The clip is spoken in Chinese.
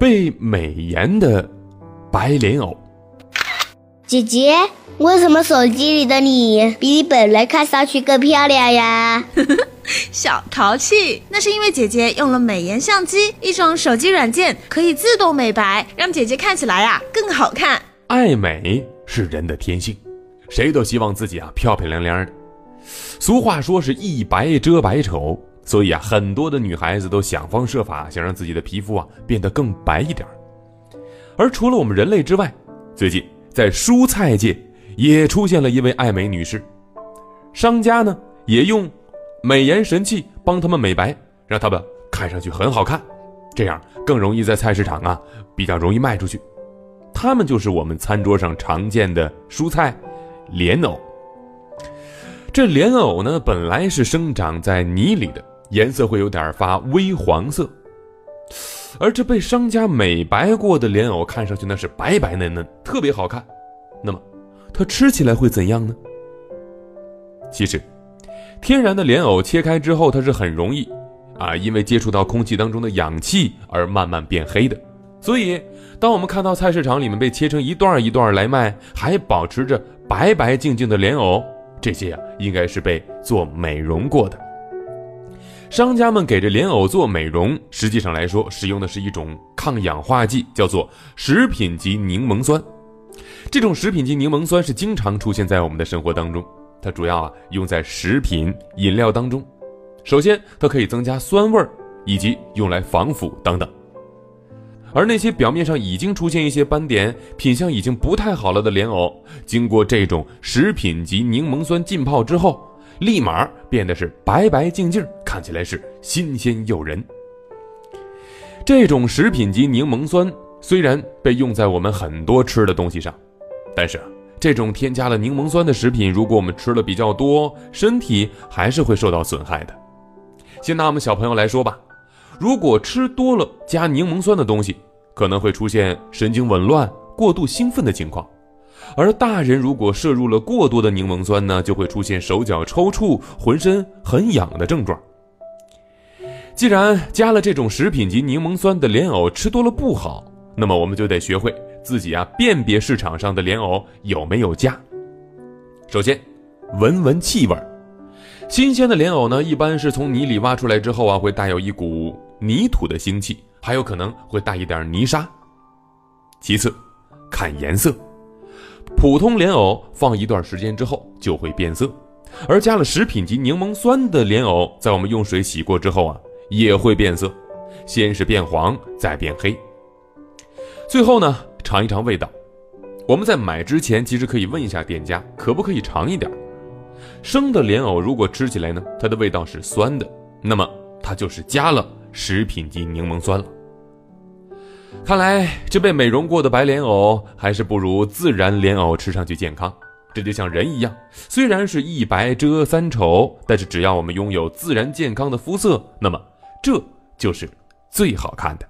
被美颜的白莲藕。姐姐，为什么手机里的你比你本人看上去更漂亮呀？小淘气，那是因为姐姐用了美颜相机，一种手机软件，可以自动美白，让姐姐看起来啊更好看。爱美是人的天性，谁都希望自己啊漂漂亮亮的。俗话说是一白遮百丑，所以啊，很多的女孩子都想方设法想让自己的皮肤啊变得更白一点。而除了我们人类之外，最近在蔬菜界也出现了一位爱美女士，商家呢也用美颜神器帮他们美白，让他们看上去很好看，这样更容易在菜市场啊比较容易卖出去。它们就是我们餐桌上常见的蔬菜莲藕。这莲藕呢，本来是生长在泥里的，颜色会有点发微黄色。而这被商家美白过的莲藕，看上去那是白白嫩嫩，特别好看。那么，它吃起来会怎样呢？其实，天然的莲藕切开之后，它是很容易啊，因为接触到空气当中的氧气而慢慢变黑的。所以，当我们看到菜市场里面被切成一段一段来卖，还保持着白白净净的莲藕，这些啊，应该是被做美容过的。商家们给这莲藕做美容，实际上来说，使用的是一种抗氧化剂，叫做食品级柠檬酸。这种食品级柠檬酸是经常出现在我们的生活当中，它主要啊用在食品饮料当中。首先，它可以增加酸味儿，以及用来防腐等等。而那些表面上已经出现一些斑点、品相已经不太好了的莲藕，经过这种食品级柠檬酸浸泡之后，立马变得是白白净净，看起来是新鲜诱人。这种食品级柠檬酸虽然被用在我们很多吃的东西上，但是这种添加了柠檬酸的食品，如果我们吃了比较多，身体还是会受到损害的。先拿我们小朋友来说吧。如果吃多了加柠檬酸的东西，可能会出现神经紊乱、过度兴奋的情况；而大人如果摄入了过多的柠檬酸呢，就会出现手脚抽搐、浑身很痒的症状。既然加了这种食品级柠檬酸的莲藕吃多了不好，那么我们就得学会自己啊辨别市场上的莲藕有没有加。首先，闻闻气味新鲜的莲藕呢，一般是从泥里挖出来之后啊，会带有一股。泥土的腥气，还有可能会带一点泥沙。其次，看颜色，普通莲藕放一段时间之后就会变色，而加了食品级柠檬酸的莲藕，在我们用水洗过之后啊，也会变色，先是变黄，再变黑。最后呢，尝一尝味道。我们在买之前，其实可以问一下店家，可不可以尝一点。生的莲藕如果吃起来呢，它的味道是酸的，那么它就是加了。食品级柠檬酸了。看来这被美容过的白莲藕还是不如自然莲藕吃上去健康。这就像人一样，虽然是一白遮三丑，但是只要我们拥有自然健康的肤色，那么这就是最好看的。